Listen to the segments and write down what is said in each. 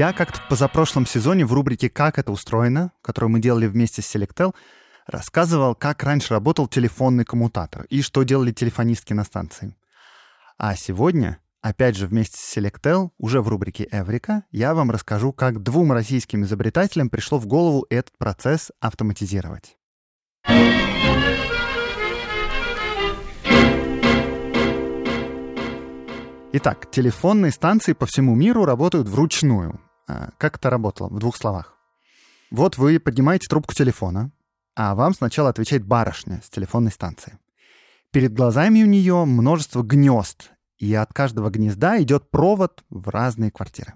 Я как-то в позапрошлом сезоне в рубрике «Как это устроено», которую мы делали вместе с Selectel, рассказывал, как раньше работал телефонный коммутатор и что делали телефонистки на станции. А сегодня, опять же вместе с Selectel, уже в рубрике «Эврика», я вам расскажу, как двум российским изобретателям пришло в голову этот процесс автоматизировать. Итак, телефонные станции по всему миру работают вручную. А, как это работало? В двух словах. Вот вы поднимаете трубку телефона, а вам сначала отвечает барышня с телефонной станции. Перед глазами у нее множество гнезд, и от каждого гнезда идет провод в разные квартиры.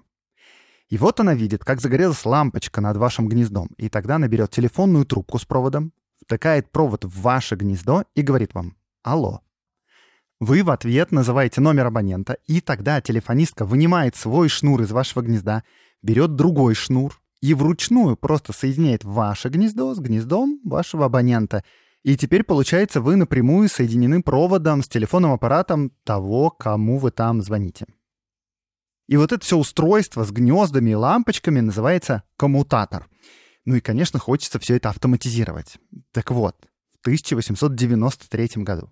И вот она видит, как загорелась лампочка над вашим гнездом, и тогда она берет телефонную трубку с проводом, втыкает провод в ваше гнездо и говорит вам «Алло». Вы в ответ называете номер абонента, и тогда телефонистка вынимает свой шнур из вашего гнезда, берет другой шнур и вручную просто соединяет ваше гнездо с гнездом вашего абонента. И теперь, получается, вы напрямую соединены проводом с телефонным аппаратом того, кому вы там звоните. И вот это все устройство с гнездами и лампочками называется коммутатор. Ну и, конечно, хочется все это автоматизировать. Так вот, в 1893 году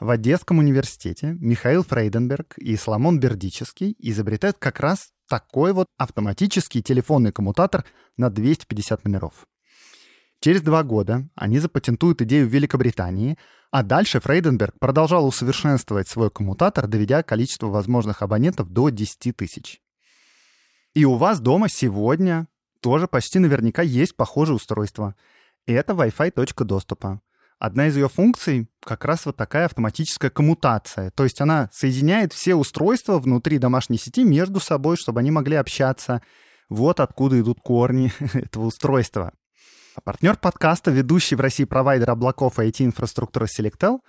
в Одесском университете Михаил Фрейденберг и Соломон Бердический изобретают как раз такой вот автоматический телефонный коммутатор на 250 номеров. Через два года они запатентуют идею в Великобритании, а дальше Фрейденберг продолжал усовершенствовать свой коммутатор, доведя количество возможных абонентов до 10 тысяч. И у вас дома сегодня тоже почти наверняка есть похожее устройство. Это Wi-Fi точка доступа. Одна из ее функций как раз вот такая автоматическая коммутация. То есть она соединяет все устройства внутри домашней сети между собой, чтобы они могли общаться. Вот откуда идут корни этого устройства. А партнер подкаста, ведущий в России провайдер облаков IT-инфраструктуры Selectel,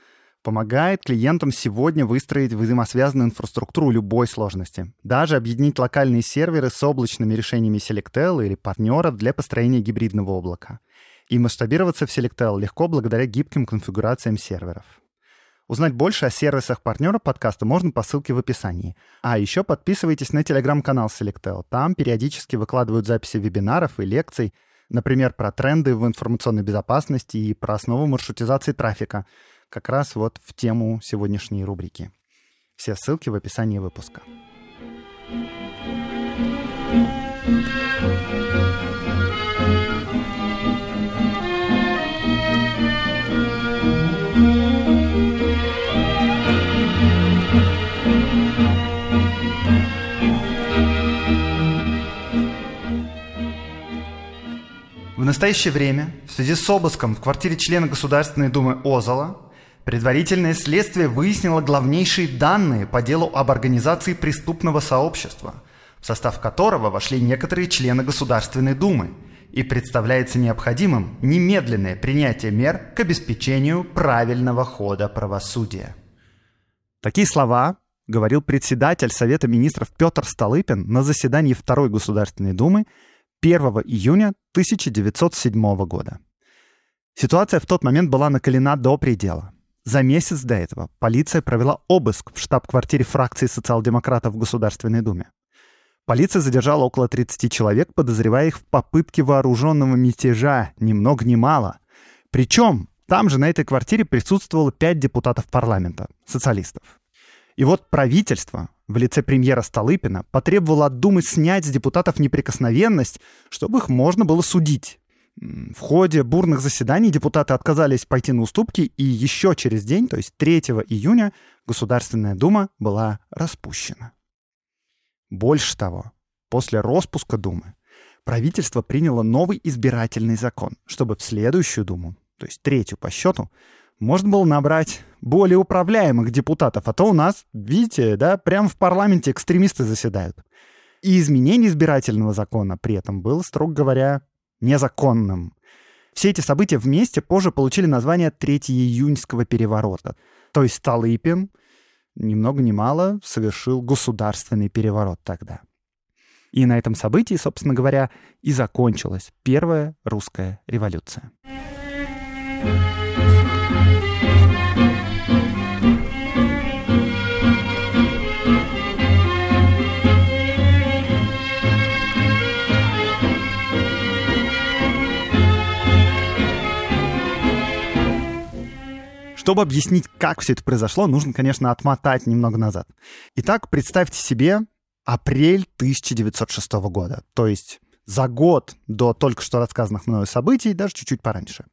помогает клиентам сегодня выстроить взаимосвязанную инфраструктуру любой сложности. Даже объединить локальные серверы с облачными решениями Selectel или партнеров для построения гибридного облака и масштабироваться в Selectel легко благодаря гибким конфигурациям серверов. Узнать больше о сервисах партнера подкаста можно по ссылке в описании. А еще подписывайтесь на телеграм-канал Selectel. Там периодически выкладывают записи вебинаров и лекций, например, про тренды в информационной безопасности и про основу маршрутизации трафика, как раз вот в тему сегодняшней рубрики. Все ссылки в описании выпуска. В настоящее время, в связи с обыском в квартире члена Государственной Думы Озала, предварительное следствие выяснило главнейшие данные по делу об организации преступного сообщества, в состав которого вошли некоторые члены Государственной Думы, и представляется необходимым немедленное принятие мер к обеспечению правильного хода правосудия. Такие слова говорил председатель Совета министров Петр Столыпин на заседании Второй Государственной Думы 1 июня 1907 года. Ситуация в тот момент была накалена до предела. За месяц до этого полиция провела обыск в штаб-квартире фракции социал-демократов в Государственной Думе. Полиция задержала около 30 человек, подозревая их в попытке вооруженного мятежа, ни много ни мало. Причем там же на этой квартире присутствовало 5 депутатов парламента, социалистов. И вот правительство в лице премьера Столыпина потребовало от Думы снять с депутатов неприкосновенность, чтобы их можно было судить. В ходе бурных заседаний депутаты отказались пойти на уступки, и еще через день, то есть 3 июня, Государственная Дума была распущена. Больше того, после распуска Думы правительство приняло новый избирательный закон, чтобы в следующую Думу, то есть третью по счету, можно было набрать более управляемых депутатов, а то у нас, видите, да, прямо в парламенте экстремисты заседают. И изменение избирательного закона при этом было, строго говоря, незаконным. Все эти события вместе позже получили название Третьеиюньского переворота. То есть Столыпин, ни много ни мало, совершил государственный переворот тогда. И на этом событии, собственно говоря, и закончилась Первая русская революция. Чтобы объяснить, как все это произошло, нужно, конечно, отмотать немного назад. Итак, представьте себе апрель 1906 года, то есть за год до только что рассказанных мною событий, даже чуть-чуть пораньше.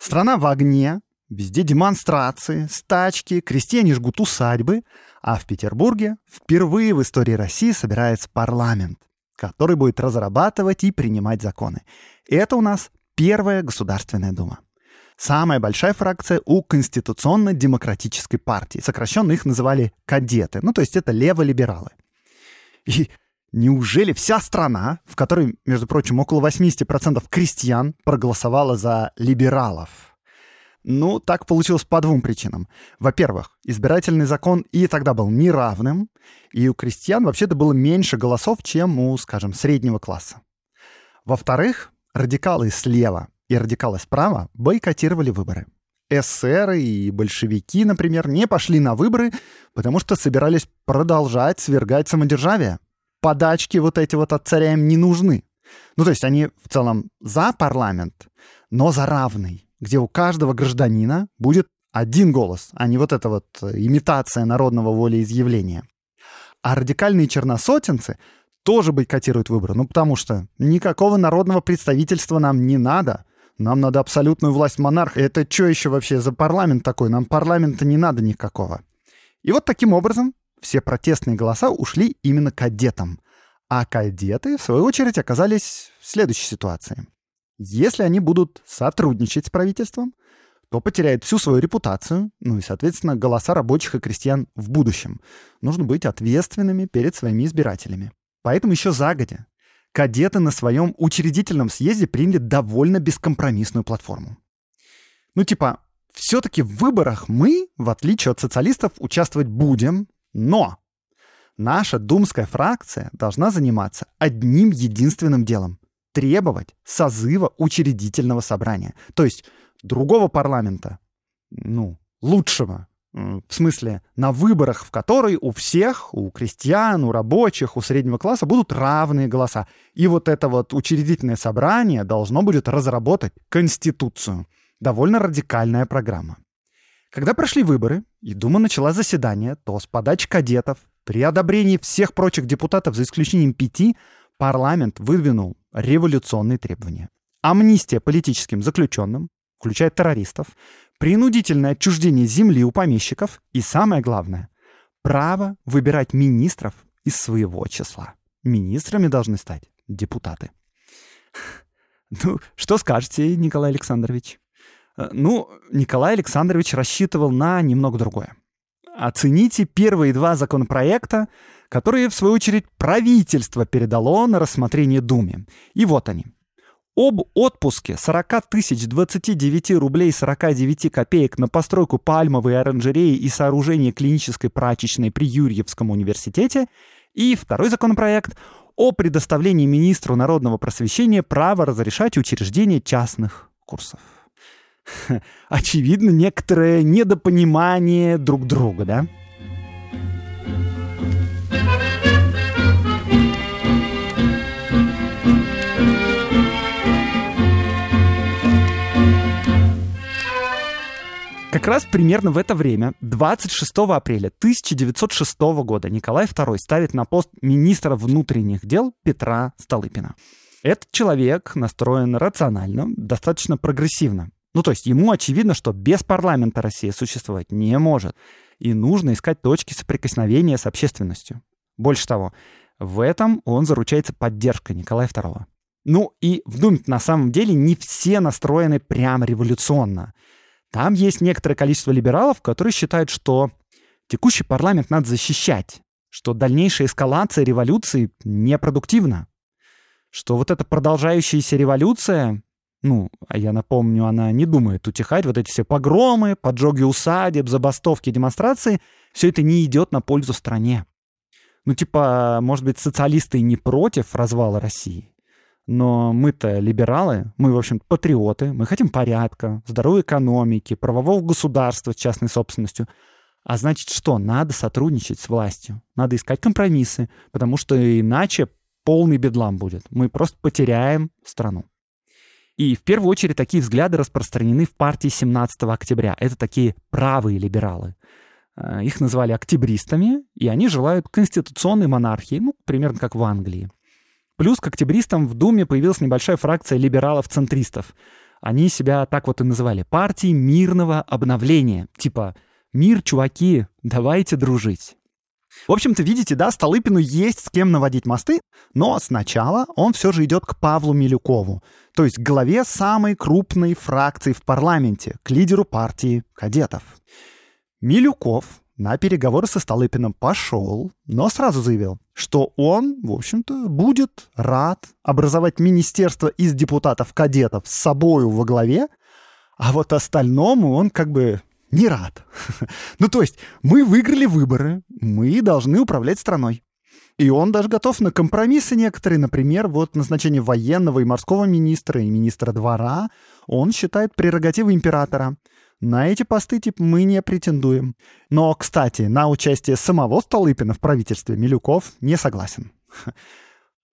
Страна в огне, везде демонстрации, стачки, крестьяне жгут усадьбы, а в Петербурге впервые в истории России собирается парламент, который будет разрабатывать и принимать законы. И это у нас Первая Государственная Дума. Самая большая фракция у Конституционно-демократической партии. Сокращенно их называли кадеты. Ну, то есть это леволибералы. И неужели вся страна, в которой, между прочим, около 80% крестьян проголосовала за либералов? Ну, так получилось по двум причинам. Во-первых, избирательный закон и тогда был неравным, и у крестьян вообще-то было меньше голосов, чем у, скажем, среднего класса. Во-вторых, радикалы слева и радикалы справа бойкотировали выборы. ССР и большевики, например, не пошли на выборы, потому что собирались продолжать свергать самодержавие. Подачки вот эти вот от царя им не нужны. Ну, то есть они в целом за парламент, но за равный, где у каждого гражданина будет один голос, а не вот эта вот имитация народного волеизъявления. А радикальные черносотенцы тоже бойкотируют выборы, ну потому что никакого народного представительства нам не надо — нам надо абсолютную власть монарха. Это что еще вообще за парламент такой? Нам парламента не надо никакого. И вот таким образом все протестные голоса ушли именно кадетам. А кадеты, в свою очередь, оказались в следующей ситуации. Если они будут сотрудничать с правительством, то потеряют всю свою репутацию, ну и, соответственно, голоса рабочих и крестьян в будущем. Нужно быть ответственными перед своими избирателями. Поэтому еще загодя кадеты на своем учредительном съезде приняли довольно бескомпромиссную платформу. Ну типа, все-таки в выборах мы, в отличие от социалистов, участвовать будем, но наша думская фракция должна заниматься одним единственным делом — требовать созыва учредительного собрания. То есть другого парламента, ну, лучшего, в смысле, на выборах, в которой у всех, у крестьян, у рабочих, у среднего класса будут равные голоса. И вот это вот учредительное собрание должно будет разработать Конституцию. Довольно радикальная программа. Когда прошли выборы, и Дума начала заседание, то с подачи кадетов, при одобрении всех прочих депутатов, за исключением пяти, парламент выдвинул революционные требования. Амнистия политическим заключенным, включая террористов, принудительное отчуждение земли у помещиков и, самое главное, право выбирать министров из своего числа. Министрами должны стать депутаты. Ну, что скажете, Николай Александрович? Э, ну, Николай Александрович рассчитывал на немного другое. Оцените первые два законопроекта, которые, в свою очередь, правительство передало на рассмотрение Думе. И вот они. Об отпуске 40 тысяч 29 рублей 49 копеек на постройку пальмовой оранжереи и сооружение клинической прачечной при Юрьевском университете и второй законопроект о предоставлении министру народного просвещения права разрешать учреждение частных курсов. Очевидно, некоторое недопонимание друг друга, да? Как раз примерно в это время, 26 апреля 1906 года, Николай II ставит на пост министра внутренних дел Петра Столыпина. Этот человек настроен рационально, достаточно прогрессивно. Ну, то есть ему очевидно, что без парламента Россия существовать не может. И нужно искать точки соприкосновения с общественностью. Больше того, в этом он заручается поддержкой Николая II. Ну и в Думе на самом деле не все настроены прямо революционно. Там есть некоторое количество либералов, которые считают, что текущий парламент надо защищать, что дальнейшая эскалация революции непродуктивна, что вот эта продолжающаяся революция, ну, а я напомню, она не думает утихать, вот эти все погромы, поджоги усадеб, забастовки, демонстрации, все это не идет на пользу стране. Ну, типа, может быть, социалисты не против развала России, но мы-то либералы, мы, в общем патриоты, мы хотим порядка, здоровой экономики, правового государства с частной собственностью. А значит что? Надо сотрудничать с властью, надо искать компромиссы, потому что иначе полный бедлам будет. Мы просто потеряем страну. И в первую очередь такие взгляды распространены в партии 17 октября. Это такие правые либералы. Э, их называли октябристами, и они желают конституционной монархии, ну, примерно как в Англии. Плюс к октябристам в Думе появилась небольшая фракция либералов-центристов. Они себя так вот и называли. Партии мирного обновления. Типа «Мир, чуваки, давайте дружить». В общем-то, видите, да, Столыпину есть с кем наводить мосты, но сначала он все же идет к Павлу Милюкову, то есть к главе самой крупной фракции в парламенте, к лидеру партии кадетов. Милюков на переговоры со Столыпиным пошел, но сразу заявил, что он, в общем-то, будет рад образовать министерство из депутатов-кадетов с собою во главе, а вот остальному он как бы не рад. ну, то есть мы выиграли выборы, мы должны управлять страной. И он даже готов на компромиссы некоторые, например, вот назначение военного и морского министра и министра двора, он считает прерогативой императора — на эти посты, типа, мы не претендуем. Но, кстати, на участие самого Столыпина в правительстве Милюков не согласен.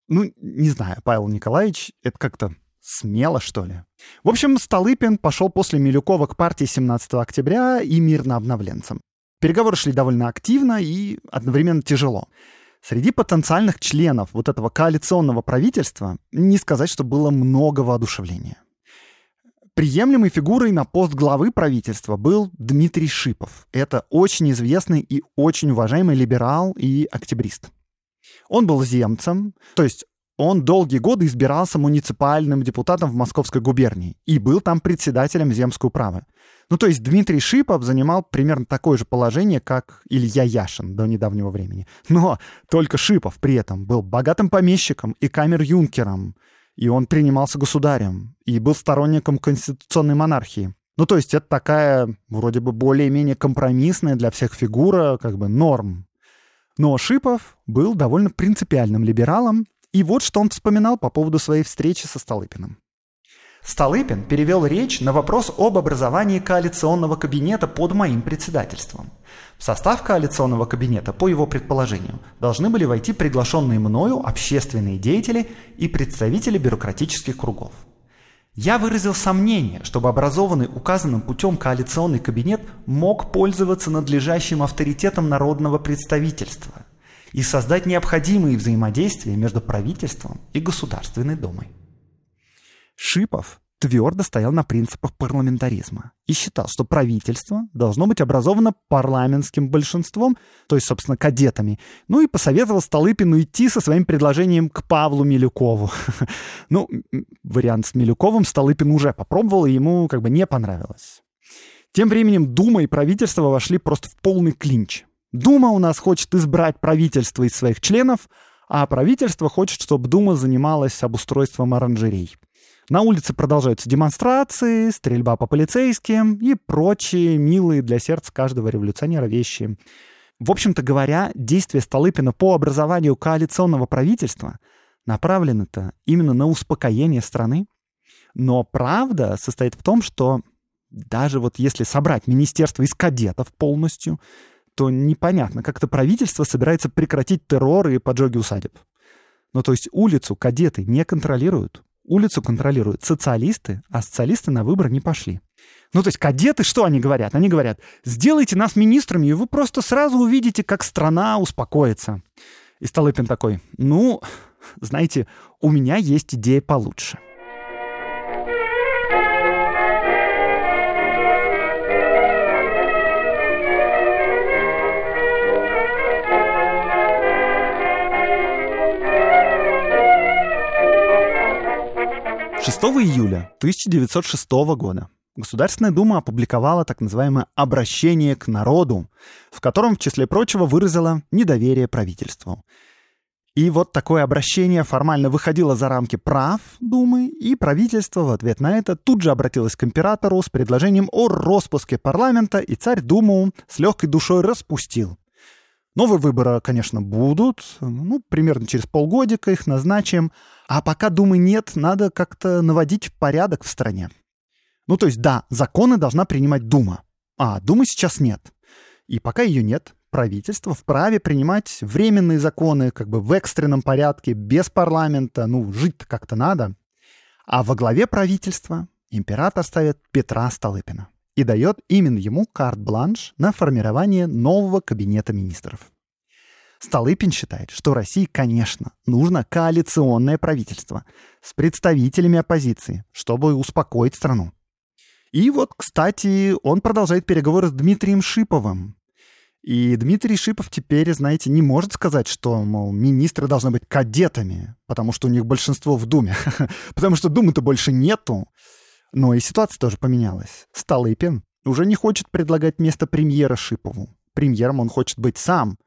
Ну, не знаю, Павел Николаевич, это как-то смело, что ли. В общем, Столыпин пошел после Милюкова к партии 17 октября и мирно обновленцам. Переговоры шли довольно активно и одновременно тяжело. Среди потенциальных членов вот этого коалиционного правительства не сказать, что было много воодушевления. Приемлемой фигурой на пост главы правительства был Дмитрий Шипов. Это очень известный и очень уважаемый либерал и октябрист. Он был земцем, то есть он долгие годы избирался муниципальным депутатом в Московской губернии и был там председателем земской управы. Ну, то есть Дмитрий Шипов занимал примерно такое же положение, как Илья Яшин до недавнего времени. Но только Шипов при этом был богатым помещиком и камер-юнкером, и он принимался государем, и был сторонником конституционной монархии. Ну, то есть это такая, вроде бы, более-менее компромиссная для всех фигура, как бы, норм. Но Шипов был довольно принципиальным либералом, и вот что он вспоминал по поводу своей встречи со Столыпиным. Столыпин перевел речь на вопрос об образовании коалиционного кабинета под моим председательством. В состав коалиционного кабинета, по его предположению, должны были войти приглашенные мною общественные деятели и представители бюрократических кругов. Я выразил сомнение, чтобы образованный указанным путем коалиционный кабинет мог пользоваться надлежащим авторитетом народного представительства и создать необходимые взаимодействия между правительством и Государственной Думой. Шипов твердо стоял на принципах парламентаризма и считал, что правительство должно быть образовано парламентским большинством, то есть, собственно, кадетами. Ну и посоветовал Столыпину идти со своим предложением к Павлу Милюкову. Ну, вариант с Милюковым Столыпин уже попробовал, и ему как бы не понравилось. Тем временем Дума и правительство вошли просто в полный клинч. Дума у нас хочет избрать правительство из своих членов, а правительство хочет, чтобы Дума занималась обустройством оранжерей. На улице продолжаются демонстрации, стрельба по полицейским и прочие милые для сердца каждого революционера вещи. В общем-то говоря, действия Столыпина по образованию коалиционного правительства направлены-то именно на успокоение страны. Но правда состоит в том, что даже вот если собрать министерство из кадетов полностью, то непонятно, как это правительство собирается прекратить террор и поджоги усадеб. Ну, то есть улицу кадеты не контролируют. Улицу контролируют социалисты, а социалисты на выборы не пошли. Ну, то есть кадеты, что они говорят? Они говорят, сделайте нас министрами, и вы просто сразу увидите, как страна успокоится. И Столыпин такой, ну, знаете, у меня есть идея получше. 6 июля 1906 года Государственная Дума опубликовала так называемое «обращение к народу», в котором, в числе прочего, выразила недоверие правительству. И вот такое обращение формально выходило за рамки прав Думы, и правительство в ответ на это тут же обратилось к императору с предложением о распуске парламента, и царь Думу с легкой душой распустил. Новые выборы, конечно, будут, ну, примерно через полгодика их назначим, а пока Думы нет, надо как-то наводить порядок в стране. Ну, то есть, да, законы должна принимать Дума, а Думы сейчас нет. И пока ее нет, правительство вправе принимать временные законы как бы в экстренном порядке, без парламента, ну, жить-то как-то надо. А во главе правительства император ставит Петра Столыпина и дает именно ему карт-бланш на формирование нового кабинета министров. Столыпин считает, что России, конечно, нужно коалиционное правительство с представителями оппозиции, чтобы успокоить страну. И вот, кстати, он продолжает переговоры с Дмитрием Шиповым, и Дмитрий Шипов теперь, знаете, не может сказать, что, мол, министры должны быть кадетами, потому что у них большинство в Думе. потому что Думы-то больше нету. Но и ситуация тоже поменялась. Столыпин уже не хочет предлагать место премьера Шипову. Премьером он хочет быть сам.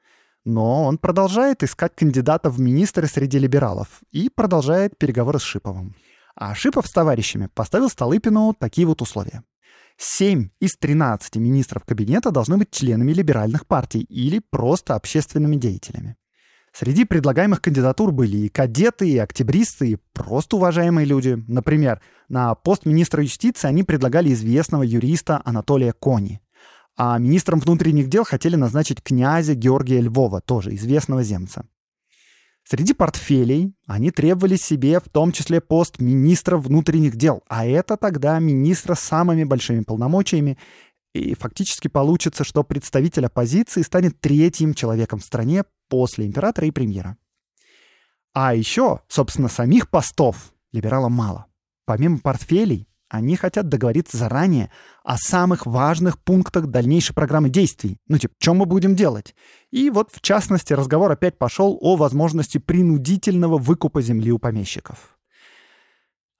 Но он продолжает искать кандидата в министры среди либералов и продолжает переговоры с Шиповым. А Шипов с товарищами поставил Столыпину такие вот условия. 7 из 13 министров кабинета должны быть членами либеральных партий или просто общественными деятелями. Среди предлагаемых кандидатур были и кадеты, и октябристы, и просто уважаемые люди. Например, на пост министра юстиции они предлагали известного юриста Анатолия Кони. А министром внутренних дел хотели назначить князя Георгия Львова, тоже известного земца. Среди портфелей они требовали себе в том числе пост министра внутренних дел, а это тогда министра с самыми большими полномочиями, и фактически получится, что представитель оппозиции станет третьим человеком в стране после императора и премьера. А еще, собственно, самих постов либералам мало. Помимо портфелей, они хотят договориться заранее о самых важных пунктах дальнейшей программы действий. Ну, типа, что мы будем делать? И вот, в частности, разговор опять пошел о возможности принудительного выкупа земли у помещиков.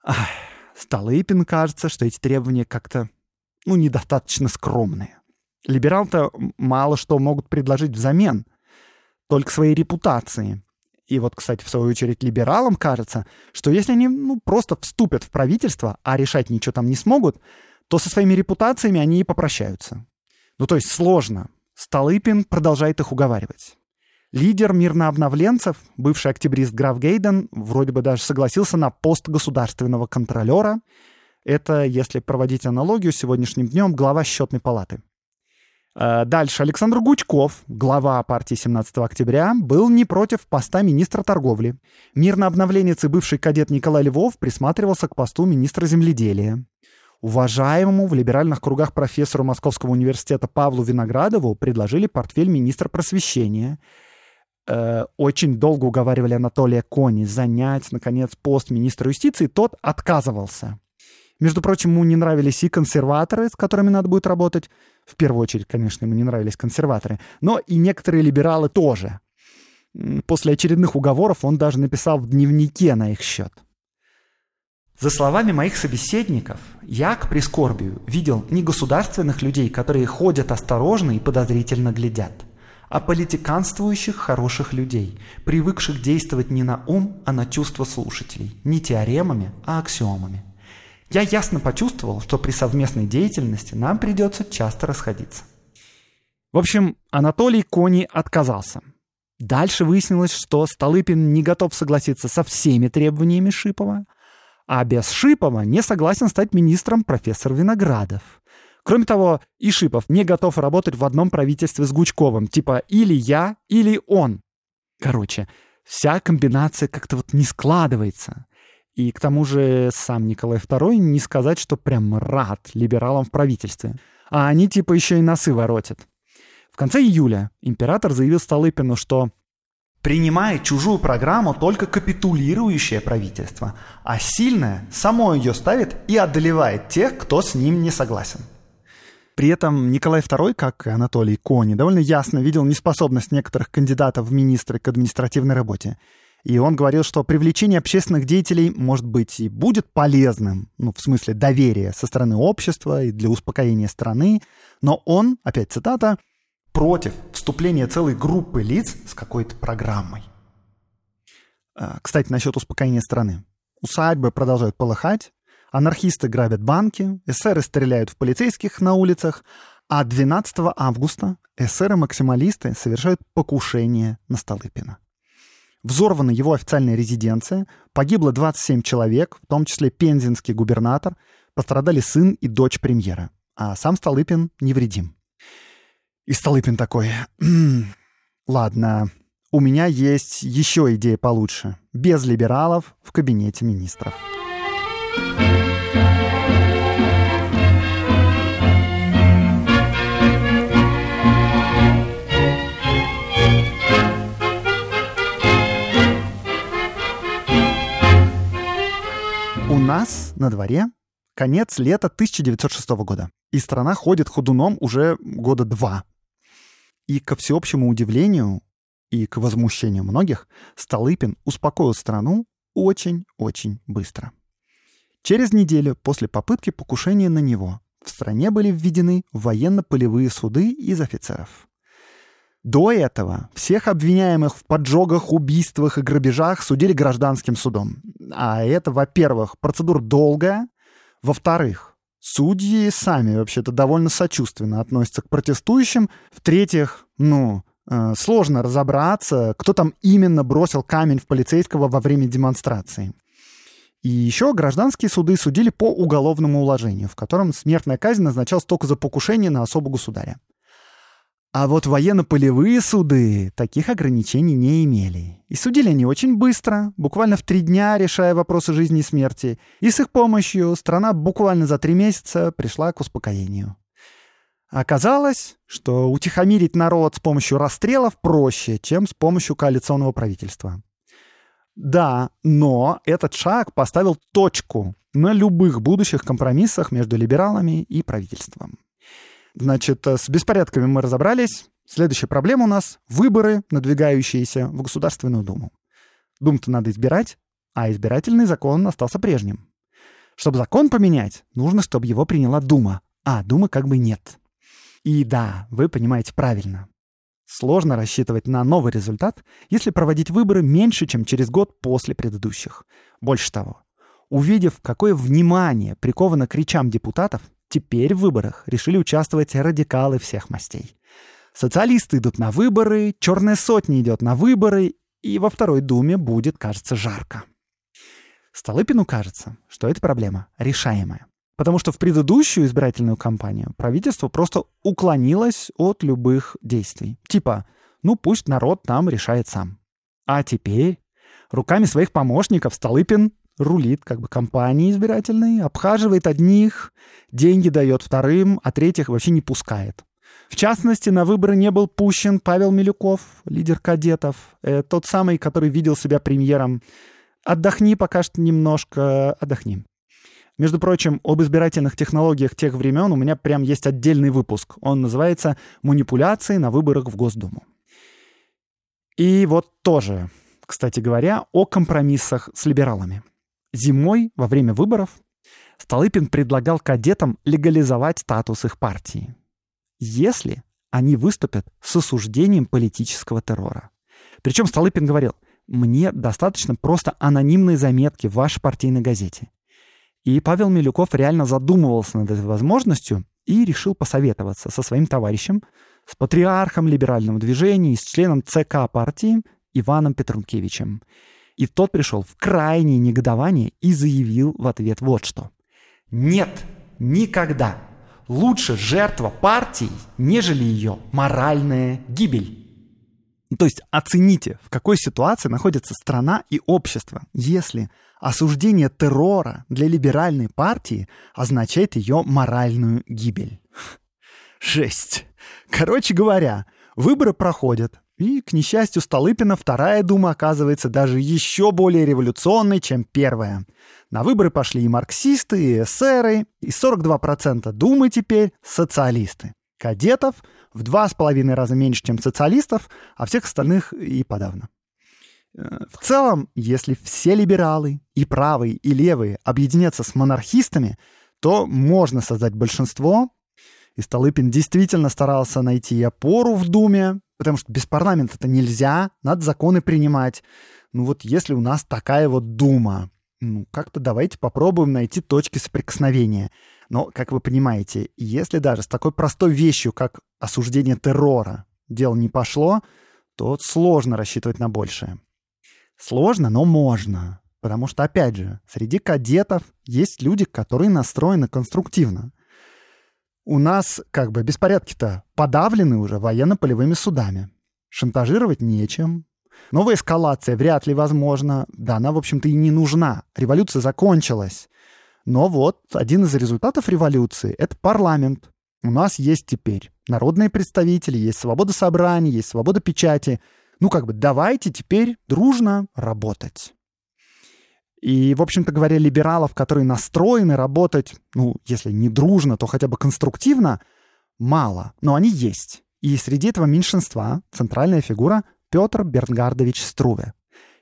Ах, Столыпин кажется, что эти требования как-то, ну, недостаточно скромные. Либерал-то мало что могут предложить взамен, только своей репутации. И вот, кстати, в свою очередь либералам кажется, что если они ну, просто вступят в правительство, а решать ничего там не смогут, то со своими репутациями они и попрощаются. Ну то есть сложно. Столыпин продолжает их уговаривать. Лидер мирнообновленцев, бывший октябрист граф Гейден, вроде бы даже согласился на пост государственного контролера. Это, если проводить аналогию сегодняшним днем, глава счетной палаты. Э, дальше. Александр Гучков, глава партии 17 октября, был не против поста министра торговли. Мирно обновленец и бывший кадет Николай Львов присматривался к посту министра земледелия. Уважаемому в либеральных кругах профессору Московского университета Павлу Виноградову предложили портфель министра просвещения. Э, очень долго уговаривали Анатолия Кони занять, наконец, пост министра юстиции. Тот отказывался. Между прочим, ему не нравились и консерваторы, с которыми надо будет работать. В первую очередь, конечно, ему не нравились консерваторы. Но и некоторые либералы тоже. После очередных уговоров он даже написал в дневнике на их счет. За словами моих собеседников, я к прискорбию видел не государственных людей, которые ходят осторожно и подозрительно глядят, а политиканствующих хороших людей, привыкших действовать не на ум, а на чувства слушателей, не теоремами, а аксиомами. Я ясно почувствовал, что при совместной деятельности нам придется часто расходиться. В общем, Анатолий Кони отказался. Дальше выяснилось, что Столыпин не готов согласиться со всеми требованиями Шипова, а без Шипова не согласен стать министром профессор Виноградов. Кроме того, и Шипов не готов работать в одном правительстве с Гучковым, типа или я, или он. Короче, вся комбинация как-то вот не складывается. И к тому же сам Николай II не сказать, что прям рад либералам в правительстве. А они типа еще и носы воротят. В конце июля император заявил Столыпину, что принимает чужую программу только капитулирующее правительство, а сильное само ее ставит и одолевает тех, кто с ним не согласен. При этом Николай II, как и Анатолий Кони, довольно ясно видел неспособность некоторых кандидатов в министры к административной работе И он говорил, что привлечение общественных деятелей может быть и будет полезным, ну, в смысле доверия со стороны общества и для успокоения страны, но он, опять цитата, против вступления целой группы лиц с какой-то программой. А, кстати, насчет успокоения страны. Усадьбы продолжают полыхать, анархисты грабят банки, эсеры стреляют в полицейских на улицах, а 12 августа эсеры-максималисты совершают покушение на Столыпина. Взорвана его официальная резиденция, погибло 27 человек, в том числе пензенский губернатор, пострадали сын и дочь премьера, а сам Столыпин невредим. И Столыпин такой, ладно, у меня есть еще идея получше. Без либералов в кабинете министров. У на дворе конец лета 1906 года, и страна ходит ходуном уже года два. И ко всеобщему удивлению и к возмущению многих, Столыпин успокоил страну очень-очень быстро. Через неделю после попытки покушения на него в стране были введены военно-полевые суды из офицеров. До этого всех обвиняемых в поджогах, убийствах и грабежах судили гражданским судом. А это, во-первых, процедура долгая, во-вторых, судьи сами вообще-то довольно сочувственно относятся к протестующим, в-третьих, ну, э, сложно разобраться, кто там именно бросил камень в полицейского во время демонстрации. И еще гражданские суды судили по уголовному уложению, в котором смертная казнь назначалась только за покушение на особу государя. А вот военно-полевые суды таких ограничений не имели. И судили они очень быстро, буквально в три дня, решая вопросы жизни и смерти. И с их помощью страна буквально за три месяца пришла к успокоению. Оказалось, что утихомирить народ с помощью расстрелов проще, чем с помощью коалиционного правительства. Да, но этот шаг поставил точку на любых будущих компромиссах между либералами и правительством. Значит, э, с беспорядками мы разобрались. Следующая проблема у нас — выборы, надвигающиеся в Государственную Думу. Дум-то надо избирать, а избирательный закон остался прежним. Чтобы закон поменять, нужно, чтобы его приняла Дума, а Думы как бы нет. И да, вы понимаете правильно. Сложно рассчитывать на новый результат, если проводить выборы меньше, чем через год после предыдущих. Больше того, увидев, какое внимание приковано к речам депутатов, Теперь в выборах решили участвовать радикалы всех мастей. Социалисты идут на выборы, черная сотня идет на выборы, и во второй думе будет, кажется, жарко. Столыпину кажется, что эта проблема решаемая. Потому что в предыдущую избирательную кампанию правительство просто уклонилось от любых действий. Типа, ну пусть народ там решает сам. А теперь руками своих помощников Столыпин рулит как бы компанией избирательной, обхаживает одних, деньги дает вторым, а третьих вообще не пускает. В частности, на выборы не был пущен Павел Милюков, лидер кадетов, э, тот самый, который видел себя премьером. Отдохни пока что немножко, отдохни. Между прочим, об избирательных технологиях тех времен у меня прям есть отдельный выпуск. Он называется «Манипуляции на выборах в Госдуму». И вот тоже, кстати говоря, о компромиссах с либералами. Зимой, во время выборов, Столыпин предлагал кадетам легализовать статус их партии, если они выступят с осуждением политического террора. Причем Столыпин говорил, мне достаточно просто анонимной заметки в вашей партийной газете. И Павел Милюков реально задумывался над этой возможностью и решил посоветоваться со своим товарищем, с патриархом либерального движения и с членом ЦК партии Иваном Петрункевичем. И тот пришел в крайнее негодование и заявил в ответ вот что. Нет, никогда. Лучше жертва партии, нежели ее моральная гибель. То есть оцените, в какой ситуации находится страна и общество, если осуждение террора для либеральной партии означает ее моральную гибель. Жесть. Короче говоря, выборы проходят, и, к несчастью Столыпина, вторая дума оказывается даже еще более революционной, чем первая. На выборы пошли и марксисты, и эсеры, и 42% думы теперь социалисты. Кадетов в два с половиной раза меньше, чем социалистов, а всех остальных и подавно. Э, в целом, если все либералы, и правые, и левые, объединятся с монархистами, то можно создать большинство. И Столыпин действительно старался найти опору в Думе, потому что без парламента это нельзя, надо законы принимать. Ну вот если у нас такая вот Дума, ну как-то давайте попробуем найти точки соприкосновения. Но, как вы понимаете, если даже с такой простой вещью, как осуждение террора, дело не пошло, то сложно рассчитывать на большее. Сложно, но можно. Потому что, опять же, среди кадетов есть люди, которые настроены конструктивно. У нас как бы беспорядки-то подавлены уже военно-полевыми судами. Шантажировать нечем. Новая эскалация вряд ли возможна. Да, она, в общем-то, и не нужна. Революция закончилась. Но вот один из результатов революции — это парламент. У нас есть теперь народные представители, есть свобода собраний, есть свобода печати — ну, как бы, давайте теперь дружно работать. И, в общем-то говоря, либералов, которые настроены работать, ну, если не дружно, то хотя бы конструктивно, мало. Но они есть. И среди этого меньшинства центральная фигура Петр Бернгардович Струве.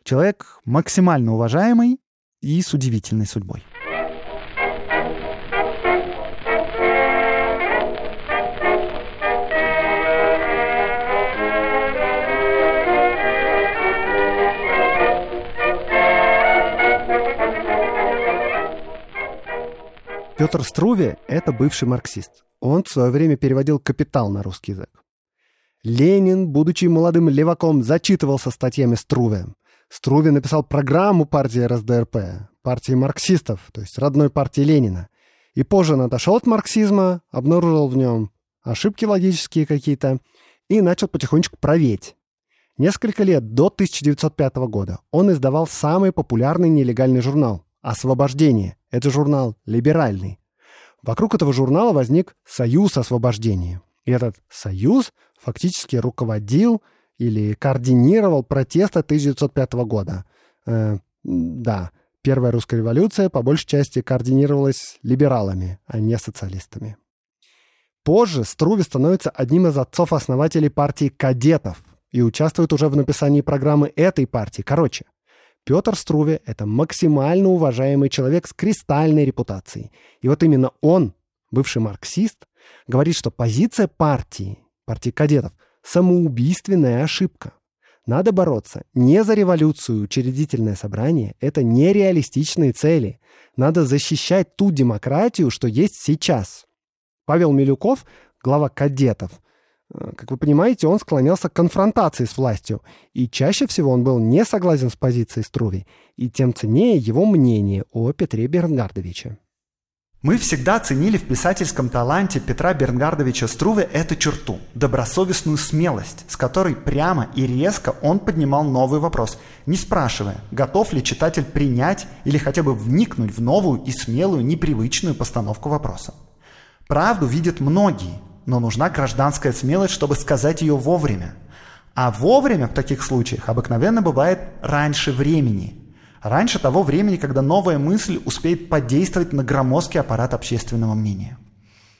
Человек максимально уважаемый и с удивительной судьбой. Петр Струве – это бывший марксист. Он в свое время переводил «Капитал» на русский язык. Ленин, будучи молодым леваком, зачитывался статьями Струве. Струве написал программу партии РСДРП, партии марксистов, то есть родной партии Ленина. И позже он отошел от марксизма, обнаружил в нем ошибки логические какие-то и начал потихонечку проветь. Несколько лет до 1905 года он издавал самый популярный нелегальный журнал «Освобождение», это журнал либеральный. Вокруг этого журнала возник Союз освобождения. И этот союз фактически руководил или координировал протесты 1905 года. Э, да, первая русская революция по большей части координировалась либералами, а не социалистами. Позже Струве становится одним из отцов-основателей партии кадетов и участвует уже в написании программы этой партии. Короче, Петр Струве — это максимально уважаемый человек с кристальной репутацией. И вот именно он, бывший марксист, говорит, что позиция партии, партии кадетов, самоубийственная ошибка. Надо бороться не за революцию, учредительное собрание — это нереалистичные цели. Надо защищать ту демократию, что есть сейчас. Павел Милюков, глава кадетов, как вы понимаете, он склонялся к конфронтации с властью, и чаще всего он был не согласен с позицией Струви, и тем ценнее его мнение о Петре Бернгардовиче. Мы всегда ценили в писательском таланте Петра Бернгардовича Струве эту черту – добросовестную смелость, с которой прямо и резко он поднимал новый вопрос, не спрашивая, готов ли читатель принять или хотя бы вникнуть в новую и смелую непривычную постановку вопроса. Правду видят многие, но нужна гражданская смелость, чтобы сказать ее вовремя. А вовремя в таких случаях обыкновенно бывает раньше времени. Раньше того времени, когда новая мысль успеет подействовать на громоздкий аппарат общественного мнения.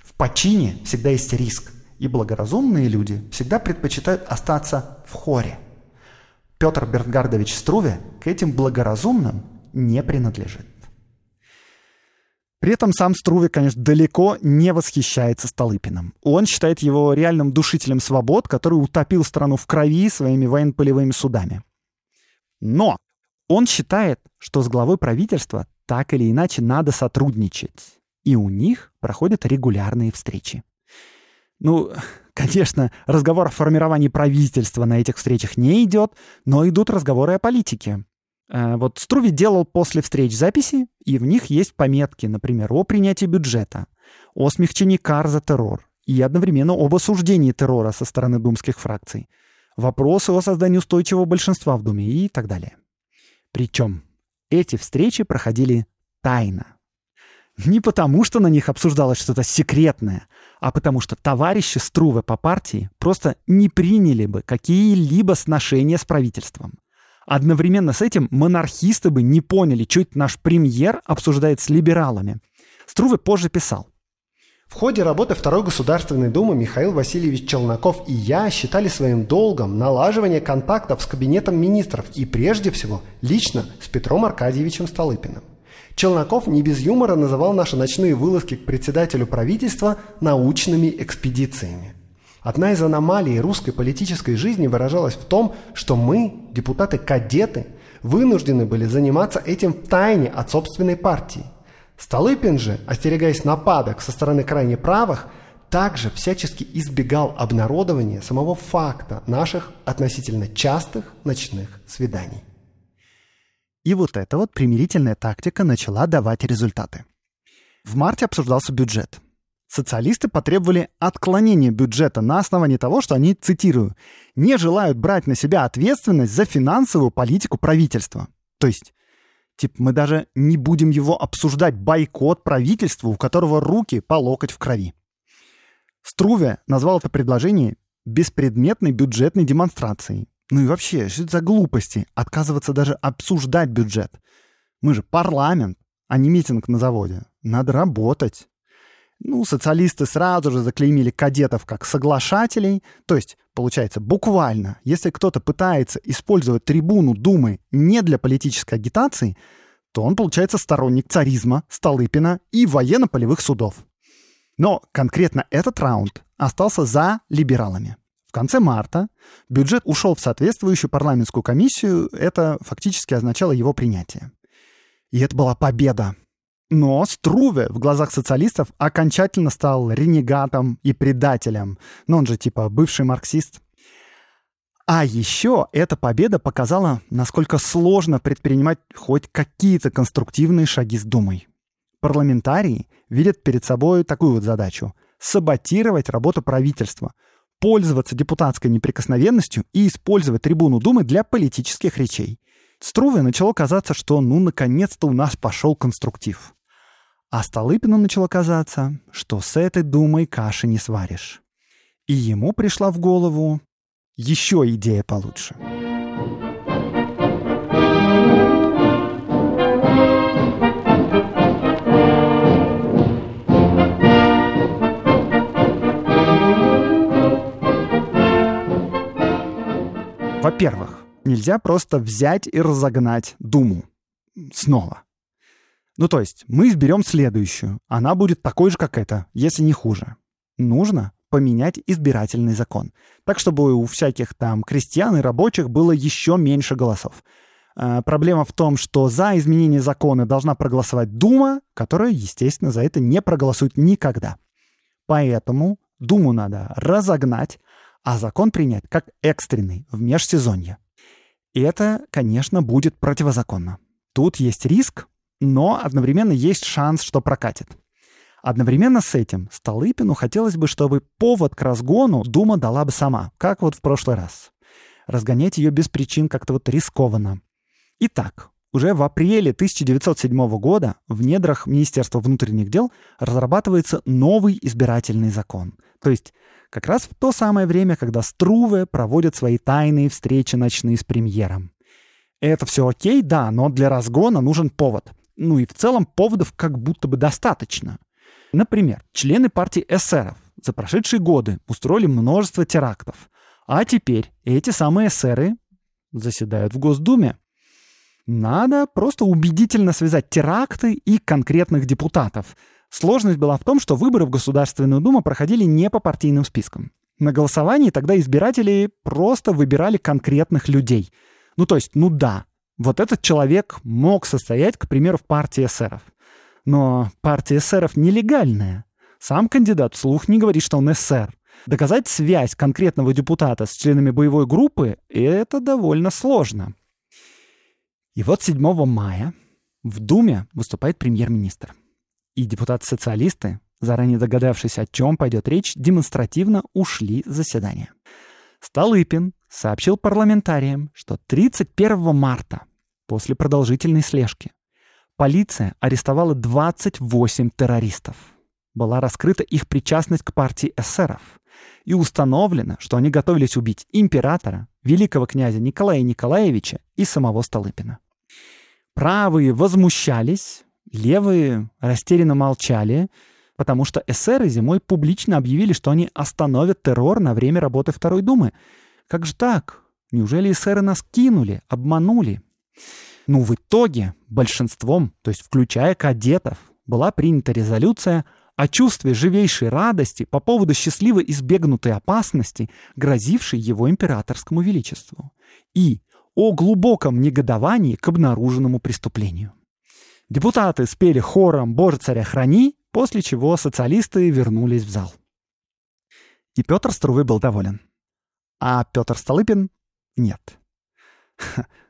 В почине всегда есть риск, и благоразумные люди всегда предпочитают остаться в хоре. Петр Бергардович Струве к этим благоразумным не принадлежит. При этом сам Струве, конечно, далеко не восхищается Столыпиным. Он считает его реальным душителем свобод, который утопил страну в крови своими военно-полевыми судами. Но он считает, что с главой правительства так или иначе надо сотрудничать. И у них проходят регулярные встречи. Ну, конечно, разговор о формировании правительства на этих встречах не идет, но идут разговоры о политике. Э, вот Струви делал после встреч записи, и в них есть пометки, например, о принятии бюджета, о смягчении кар за террор и одновременно об осуждении террора со стороны думских фракций, вопросы о создании устойчивого большинства в Думе и так далее. Причем эти встречи проходили тайно. Не потому, что на них обсуждалось что-то секретное, а потому что товарищи Струве по партии просто не приняли бы какие-либо сношения с правительством. Одновременно с этим монархисты бы не поняли, что это наш премьер обсуждает с либералами. Струве позже писал. В ходе работы Второй Государственной Думы Михаил Васильевич Челноков и я считали своим долгом налаживание контактов с Кабинетом министров и прежде всего лично с Петром Аркадьевичем Столыпиным. Челноков не без юмора называл наши ночные вылазки к председателю правительства научными экспедициями. Одна из аномалий русской политической жизни выражалась в том, что мы, депутаты-кадеты, вынуждены были заниматься этим в тайне от собственной партии – Столыпин же, остерегаясь нападок со стороны крайне правых, также всячески избегал обнародования самого факта наших относительно частых ночных свиданий. И вот эта вот примирительная тактика начала давать результаты. В марте обсуждался бюджет. Социалисты потребовали отклонения бюджета на основании того, что они, цитирую, «не желают брать на себя ответственность за финансовую политику правительства». То есть Типа мы даже не будем его обсуждать. Бойкот правительству, у которого руки по локоть в крови. Струве назвал это предложение беспредметной бюджетной демонстрацией. Ну и вообще, что это за глупости? Отказываться даже обсуждать бюджет. Мы же парламент, а не митинг на заводе. Надо работать. Ну, социалисты сразу же заклеймили кадетов как соглашателей, то есть, получается, буквально, если кто-то пытается использовать трибуну Думы не для политической агитации, то он, получается, сторонник царизма, Столыпина и военно-полевых судов. Но конкретно этот раунд остался за либералами. В конце марта бюджет ушел в соответствующую парламентскую комиссию, это фактически означало его принятие. И это была победа, но Струве в глазах социалистов окончательно стал ренегатом и предателем. Но он же типа бывший марксист. А еще эта победа показала, насколько сложно предпринимать хоть какие-то конструктивные шаги с Думой. Парламентарии видят перед собой такую вот задачу — саботировать работу правительства, пользоваться депутатской неприкосновенностью и использовать трибуну Думы для политических речей. Струве начало казаться, что ну наконец-то у нас пошел конструктив. А Столыпину начало казаться, что с этой думой каши не сваришь. И ему пришла в голову еще идея получше. Во-первых, нельзя просто взять и разогнать Думу. Снова. Ну, то есть мы изберем следующую. Она будет такой же, как эта, если не хуже. Нужно поменять избирательный закон. Так, чтобы у всяких там крестьян и рабочих было еще меньше голосов. А, проблема в том, что за изменение закона должна проголосовать Дума, которая, естественно, за это не проголосует никогда. Поэтому Думу надо разогнать, а закон принять как экстренный в межсезонье. И это, конечно, будет противозаконно. Тут есть риск, но одновременно есть шанс, что прокатит. Одновременно с этим Столыпину хотелось бы, чтобы повод к разгону Дума дала бы сама, как вот в прошлый раз. Разгонять ее без причин как-то вот рискованно. Итак, уже в апреле 1907 года в недрах Министерства внутренних дел разрабатывается новый избирательный закон. То есть как раз в то самое время, когда Струве проводят свои тайные встречи ночные с премьером. Это все окей, да, но для разгона нужен повод. Ну и в целом поводов как будто бы достаточно. Например, члены партии эсеров за прошедшие годы устроили множество терактов. А теперь эти самые эсеры заседают в Госдуме. Надо просто убедительно связать теракты и конкретных депутатов. Сложность была в том, что выборы в Государственную Думу проходили не по партийным спискам. На голосовании тогда избиратели просто выбирали конкретных людей. Ну то есть, ну да, вот этот человек мог состоять, к примеру, в партии эсеров. Но партия эсеров нелегальная. Сам кандидат вслух не говорит, что он эсер. Доказать связь конкретного депутата с членами боевой группы — это довольно сложно. И вот 7 мая в Думе выступает премьер-министр. И депутаты-социалисты, заранее догадавшись, о чем пойдет речь, демонстративно ушли с заседания. Столыпин сообщил парламентариям, что 31 марта, после продолжительной слежки, полиция арестовала 28 террористов. Была раскрыта их причастность к партии эсеров и установлено, что они готовились убить императора, великого князя Николая Николаевича и самого Столыпина. Правые возмущались, левые растерянно молчали, потому что эсеры зимой публично объявили, что они остановят террор на время работы Второй Думы. Как же так? Неужели эсеры нас кинули, обманули? Ну, в итоге большинством, то есть включая кадетов, была принята резолюция о чувстве живейшей радости по поводу счастливо избегнутой опасности, грозившей его императорскому величеству, и о глубоком негодовании к обнаруженному преступлению. Депутаты спели хором «Боже, царя храни», после чего социалисты вернулись в зал. И Петр Струвы был доволен. А Петр Столыпин — нет.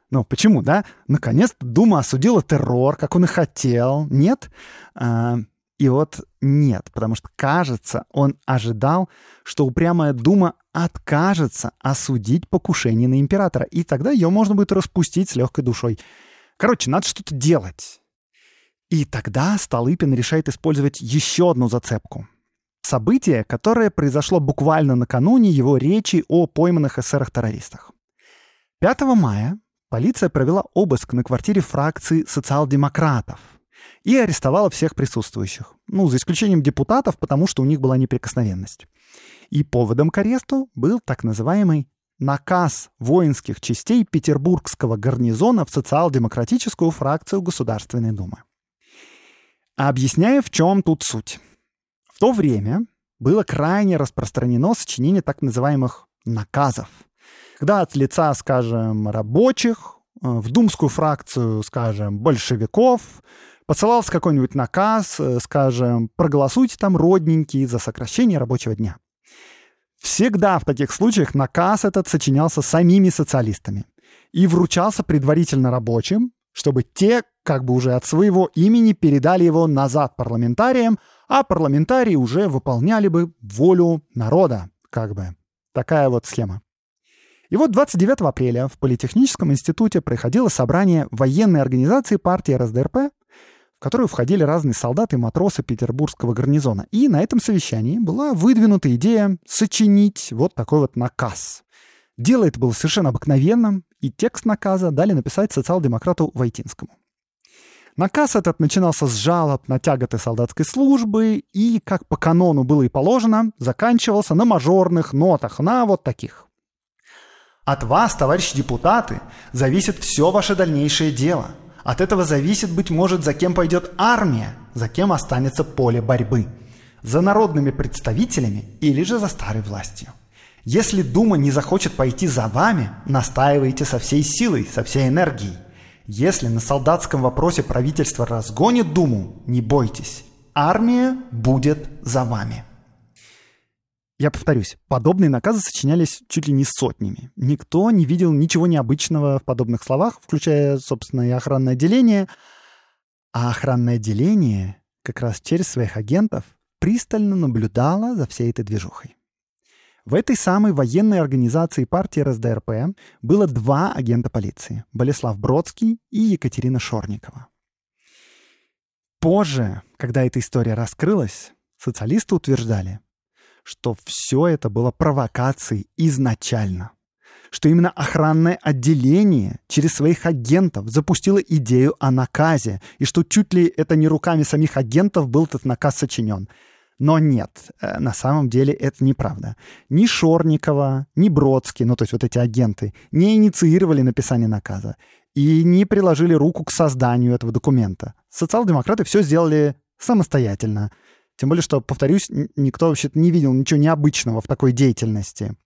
Ну, почему, да? Наконец-то Дума осудила террор, как он и хотел. Нет? А, и вот нет, потому что, кажется, он ожидал, что упрямая Дума откажется осудить покушение на императора, и тогда ее можно будет распустить с легкой душой. Короче, надо что-то делать. И тогда Столыпин решает использовать еще одну зацепку. Событие, которое произошло буквально накануне его речи о пойманных эсерах-террористах. 5 мая полиция провела обыск на квартире фракции социал-демократов — и арестовала всех присутствующих. Ну, за исключением депутатов, потому что у них была неприкосновенность. И поводом к аресту был так называемый наказ воинских частей Петербургского гарнизона в социал-демократическую фракцию Государственной Думы. Объясняю, в чем тут суть. То время было крайне распространено сочинение так называемых наказов, когда от лица, скажем, рабочих э, в думскую фракцию, скажем, большевиков, посылался какой-нибудь наказ, э, скажем, проголосуйте там, родненькие, за сокращение рабочего дня. Всегда в таких случаях наказ этот сочинялся самими социалистами и вручался предварительно рабочим, чтобы те как бы уже от своего имени передали его назад парламентариям, а парламентарии уже выполняли бы волю народа, как бы. Такая вот схема. И вот 29 апреля в Политехническом институте проходило собрание военной организации партии РСДРП, в которую входили разные солдаты и матросы петербургского гарнизона. И на этом совещании была выдвинута идея сочинить вот такой вот наказ. Дело это было совершенно обыкновенным, и текст наказа дали написать социал-демократу Войтинскому. Наказ этот начинался с жалоб на тяготы солдатской службы и, как по канону было и положено, заканчивался на мажорных нотах, на вот таких. От вас, товарищи депутаты, зависит все ваше дальнейшее дело – от этого зависит, быть может, за кем пойдет армия, за кем останется поле борьбы. За народными представителями или же за старой властью. Если Дума не захочет пойти за вами, настаивайте со всей силой, со всей энергией. Если на солдатском вопросе правительство разгонит Думу, не бойтесь. Армия будет за вами. Я повторюсь, подобные наказы сочинялись чуть ли не сотнями. Никто не видел ничего необычного в подобных словах, включая, собственно, и охранное отделение. А охранное отделение как раз через своих агентов пристально наблюдало за всей этой движухой. В этой самой военной организации партии РСДРП было два агента полиции — Болеслав Бродский и Екатерина Шорникова. Позже, когда эта история раскрылась, социалисты утверждали, что все это было провокацией изначально. Что именно охранное отделение через своих агентов запустило идею о наказе, и что чуть ли это не руками самих агентов был этот наказ сочинен. Но нет, э, на самом деле это неправда. Ни Шорникова, ни Бродский, ну то есть вот эти агенты, не инициировали написание наказа и не приложили руку к созданию этого документа. Социал-демократы все сделали самостоятельно. Тем более, что, повторюсь, никто вообще не видел ничего необычного в такой деятельности.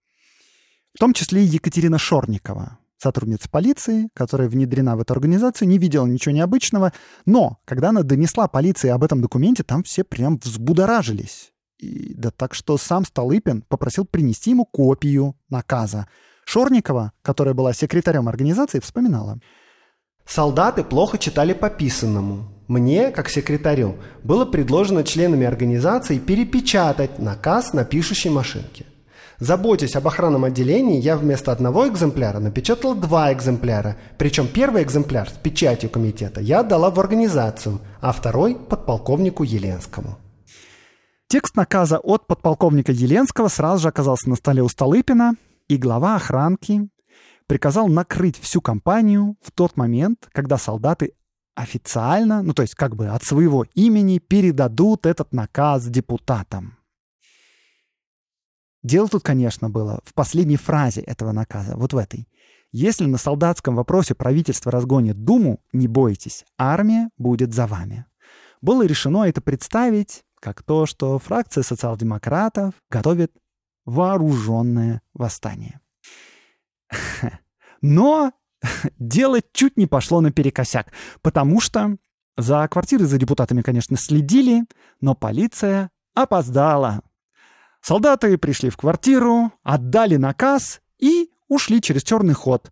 В том числе и Екатерина Шорникова, сотрудница полиции, которая внедрена в эту организацию, не видела ничего необычного. Но, когда она донесла полиции об этом документе, там все прям взбудоражились. И, да так что сам Столыпин попросил принести ему копию наказа. Шорникова, которая была секретарем организации, вспоминала. «Солдаты плохо читали по писанному. Мне, как секретарю, было предложено членами организации перепечатать наказ на пишущей машинке. Заботясь об охранном отделении, я вместо одного экземпляра напечатал два экземпляра, причем первый экземпляр с печатью комитета я отдала в организацию, а второй – подполковнику Еленскому. Текст наказа от подполковника Еленского сразу же оказался на столе у Столыпина, и глава охранки приказал накрыть всю компанию в тот момент, когда солдаты официально, ну то есть как бы от своего имени передадут этот наказ депутатам. Дело тут, конечно, было в последней фразе этого наказа, вот в этой. Если на солдатском вопросе правительство разгонит Думу, не бойтесь, армия будет за вами. Было решено это представить как то, что фракция социал-демократов готовит вооруженное восстание. Но дело чуть не пошло наперекосяк, потому что за квартирой за депутатами, конечно, следили, но полиция опоздала. Солдаты пришли в квартиру, отдали наказ и ушли через черный ход.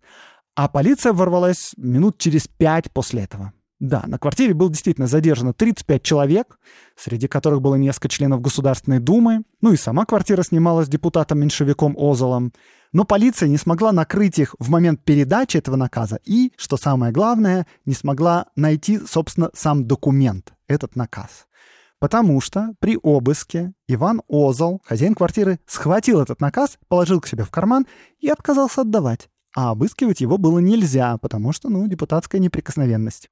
А полиция ворвалась минут через пять после этого. Да, на квартире было действительно задержано 35 человек, среди которых было несколько членов Государственной Думы, ну и сама квартира снималась депутатом-меньшевиком Озолом. Но полиция не смогла накрыть их в момент передачи этого наказа и, что самое главное, не смогла найти, собственно, сам документ, этот наказ. Потому что при обыске Иван Озол, хозяин квартиры, схватил этот наказ, положил к себе в карман и отказался отдавать. А обыскивать его было нельзя, потому что, ну, депутатская неприкосновенность.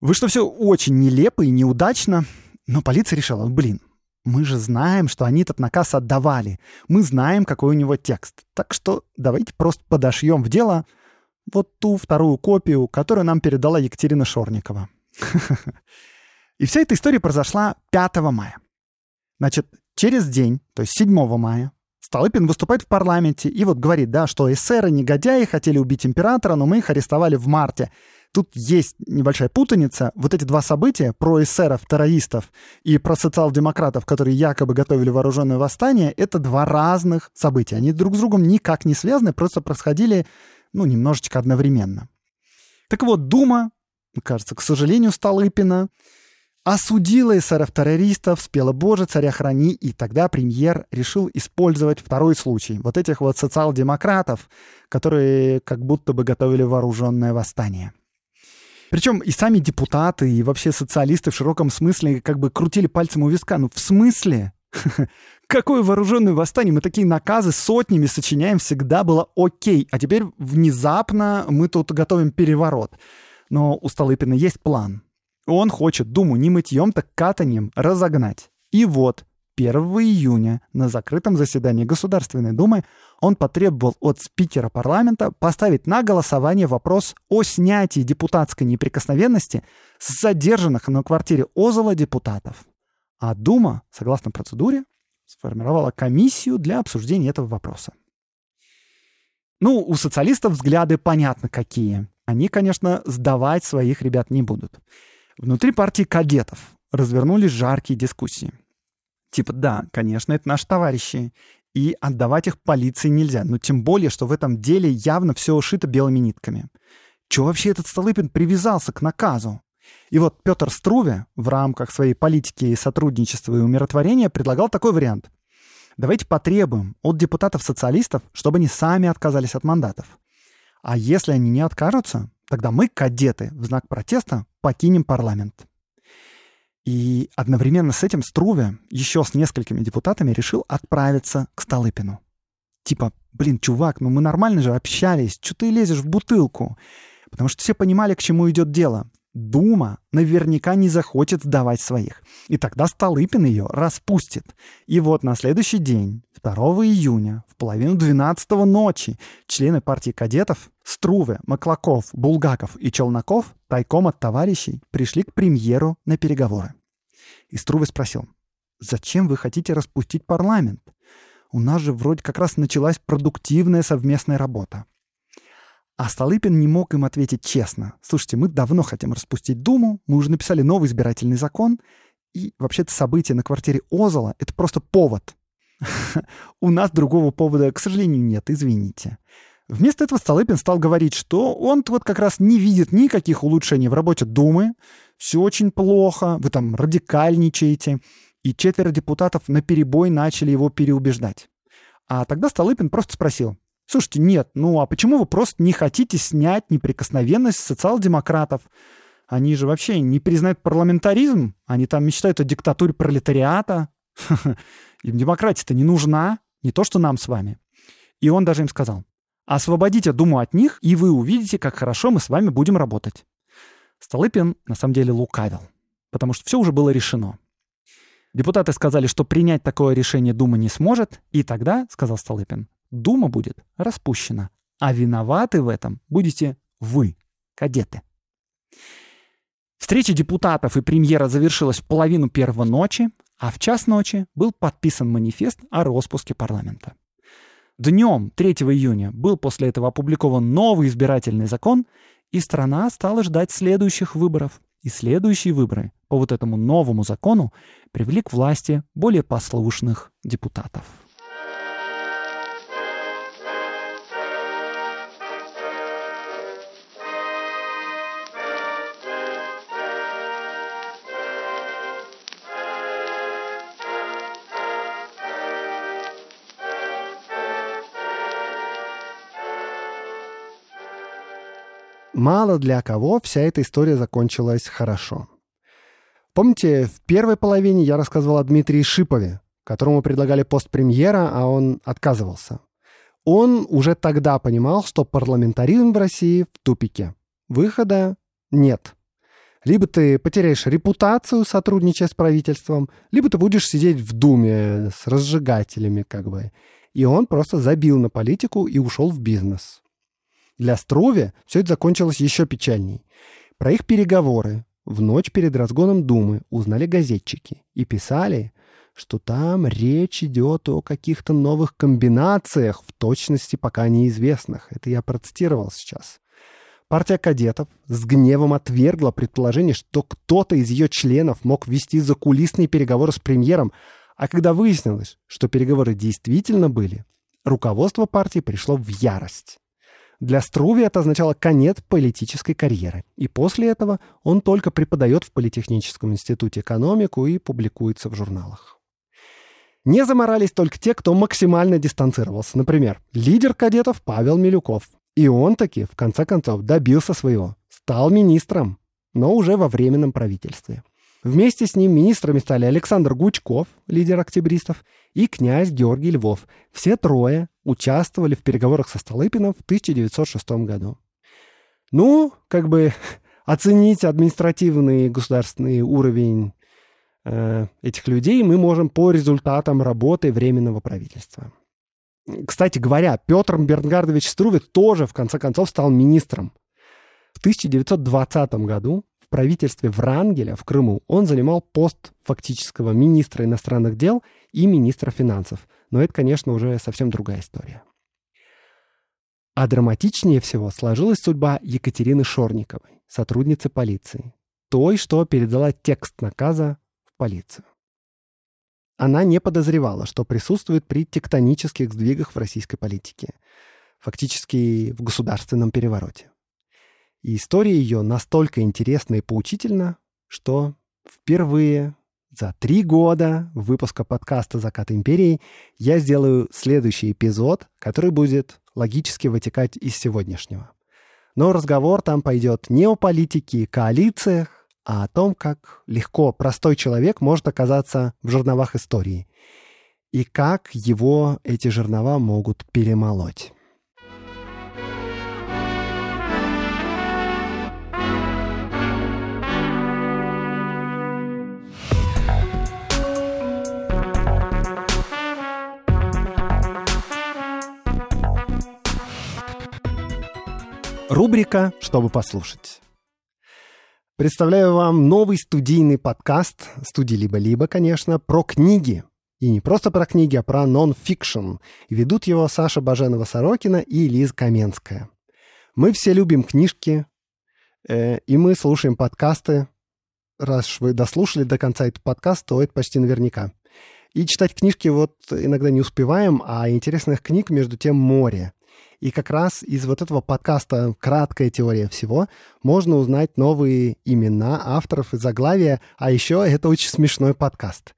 Вышло все очень нелепо и неудачно, но полиция решила, блин, мы же знаем, что они этот наказ отдавали. Мы знаем, какой у него текст. Так что давайте просто подошьем в дело вот ту вторую копию, которую нам передала Екатерина Шорникова. И вся эта история произошла 5 мая. Значит, через день, то есть 7 мая, Столыпин выступает в парламенте и вот говорит, да, что эсеры негодяи хотели убить императора, но мы их арестовали в марте. Тут есть небольшая путаница. Вот эти два события про эсеров, террористов и про социал-демократов, которые якобы готовили вооруженное восстание, это два разных события. Они друг с другом никак не связаны, просто происходили, ну, немножечко одновременно. Так вот, Дума, кажется, к сожалению, Столыпина, осудила эсеров-террористов, спела «Боже, царя храни», и тогда премьер решил использовать второй случай. Вот этих вот социал-демократов, которые как будто бы готовили вооруженное восстание. Причем и сами депутаты, и вообще социалисты в широком смысле как бы крутили пальцем у виска. Ну, в смысле? Какое вооруженное восстание? Мы такие наказы сотнями сочиняем, всегда было окей. А теперь внезапно мы тут готовим переворот. Но у Столыпина есть план. Он хочет Думу не мытьем, так катанием разогнать. И вот 1 июня на закрытом заседании Государственной Думы он потребовал от спикера парламента поставить на голосование вопрос о снятии депутатской неприкосновенности с задержанных на квартире Озола депутатов. А Дума, согласно процедуре, сформировала комиссию для обсуждения этого вопроса. Ну, у социалистов взгляды понятно какие. Они, конечно, сдавать своих ребят не будут. Внутри партии кадетов развернулись жаркие дискуссии. Типа, да, конечно, это наши товарищи, и отдавать их полиции нельзя. Но тем более, что в этом деле явно все ушито белыми нитками. Чего вообще этот Столыпин привязался к наказу? И вот Петр Струве в рамках своей политики сотрудничества и умиротворения предлагал такой вариант. Давайте потребуем от депутатов-социалистов, чтобы они сами отказались от мандатов. А если они не откажутся, тогда мы, кадеты, в знак протеста покинем парламент. И одновременно с этим Струве еще с несколькими депутатами решил отправиться к Столыпину. Типа, блин, чувак, ну мы нормально же общались, что ты лезешь в бутылку? Потому что все понимали, к чему идет дело. Дума наверняка не захочет сдавать своих. И тогда Столыпин ее распустит. И вот на следующий день, 2 июня, в половину 12 ночи, члены партии кадетов Струве, Маклаков, Булгаков и Челноков тайком от товарищей пришли к премьеру на переговоры. И Струве спросил, «Зачем вы хотите распустить парламент? У нас же вроде как раз началась продуктивная совместная работа. А Столыпин не мог им ответить честно. Слушайте, мы давно хотим распустить Думу, мы уже написали новый избирательный закон, и вообще-то событие на квартире Озола — это просто повод. У нас другого повода, к сожалению, нет, извините. Вместо этого Столыпин стал говорить, что он вот как раз не видит никаких улучшений в работе Думы, все очень плохо, вы там радикальничаете, и четверо депутатов на перебой начали его переубеждать. А тогда Столыпин просто спросил, Слушайте, нет, ну а почему вы просто не хотите снять неприкосновенность социал-демократов? Они же вообще не признают парламентаризм, они там мечтают о диктатуре пролетариата. Им демократия-то не нужна, не то что нам с вами. И он даже им сказал, освободите Думу от них, и вы увидите, как хорошо мы с вами будем работать. Столыпин на самом деле лукавил, потому что все уже было решено. Депутаты сказали, что принять такое решение Дума не сможет, и тогда, сказал Столыпин, Дума будет распущена, а виноваты в этом будете вы, кадеты. Встреча депутатов и премьера завершилась в половину первого ночи, а в час ночи был подписан манифест о распуске парламента. Днем 3 июня был после этого опубликован новый избирательный закон, и страна стала ждать следующих выборов. И следующие выборы по вот этому новому закону привели к власти более послушных депутатов. Мало для кого вся эта история закончилась хорошо. Помните, в первой половине я рассказывал о Дмитрии Шипове, которому предлагали пост премьера, а он отказывался. Он уже тогда понимал, что парламентаризм в России в тупике. Выхода нет. Либо ты потеряешь репутацию, сотрудничая с правительством, либо ты будешь сидеть в Думе с разжигателями, как бы. И он просто забил на политику и ушел в бизнес. Для Струве все это закончилось еще печальней. Про их переговоры в ночь перед разгоном Думы узнали газетчики и писали, что там речь идет о каких-то новых комбинациях, в точности пока неизвестных. Это я процитировал сейчас. Партия кадетов с гневом отвергла предположение, что кто-то из ее членов мог вести закулисные переговоры с премьером, а когда выяснилось, что переговоры действительно были, руководство партии пришло в ярость. Для Струви это означало конец политической карьеры. И после этого он только преподает в Политехническом институте экономику и публикуется в журналах. Не заморались только те, кто максимально дистанцировался. Например, лидер кадетов Павел Милюков. И он таки, в конце концов, добился своего. Стал министром, но уже во временном правительстве. Вместе с ним министрами стали Александр Гучков, лидер октябристов, и князь Георгий Львов. Все трое участвовали в переговорах со Столыпиным в 1906 году. Ну, как бы оценить административный государственный уровень э, этих людей мы можем по результатам работы Временного правительства. Кстати говоря, Петр Бернгардович Струве тоже в конце концов стал министром. В 1920 году в правительстве Врангеля в Крыму он занимал пост фактического министра иностранных дел и министра финансов. Но это, конечно, уже совсем другая история. А драматичнее всего сложилась судьба Екатерины Шорниковой, сотрудницы полиции, той, что передала текст наказа в полицию. Она не подозревала, что присутствует при тектонических сдвигах в российской политике, фактически в государственном перевороте. И история ее настолько интересна и поучительна, что впервые за три года выпуска подкаста «Закат империи» я сделаю следующий эпизод, который будет логически вытекать из сегодняшнего. Но разговор там пойдет не о политике и коалициях, а о том, как легко простой человек может оказаться в жерновах истории и как его эти жернова могут перемолоть. Рубрика «Чтобы послушать». Представляю вам новый студийный подкаст, студии «Либо-либо», конечно, про книги. И не просто про книги, а про нон-фикшн. Ведут его Саша Баженова-Сорокина и Лиза Каменская. Мы все любим книжки, э, и мы слушаем подкасты. Раз вы дослушали до конца этот подкаст, то это почти наверняка. И читать книжки вот иногда не успеваем, а интересных книг между тем море. И как раз из вот этого подкаста «Краткая теория всего» можно узнать новые имена авторов и заглавия, а еще это очень смешной подкаст.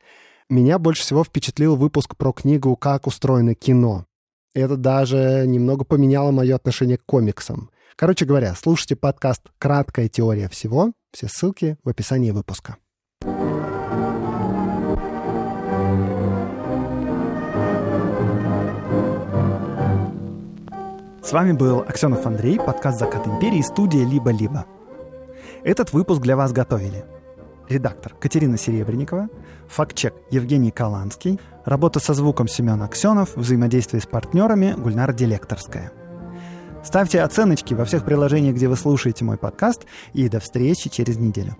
Меня больше всего впечатлил выпуск про книгу «Как устроено кино». Это даже немного поменяло мое отношение к комиксам. Короче говоря, слушайте подкаст «Краткая теория всего». Все ссылки в описании выпуска. С вами был Аксенов Андрей, подкаст «Закат империи», студия «Либо-либо». Этот выпуск для вас готовили редактор Катерина Серебренникова, фактчек Евгений Каланский, работа со звуком Семен Аксенов, взаимодействие с партнерами Гульнара Делекторская. Ставьте оценочки во всех приложениях, где вы слушаете мой подкаст, и до встречи через неделю.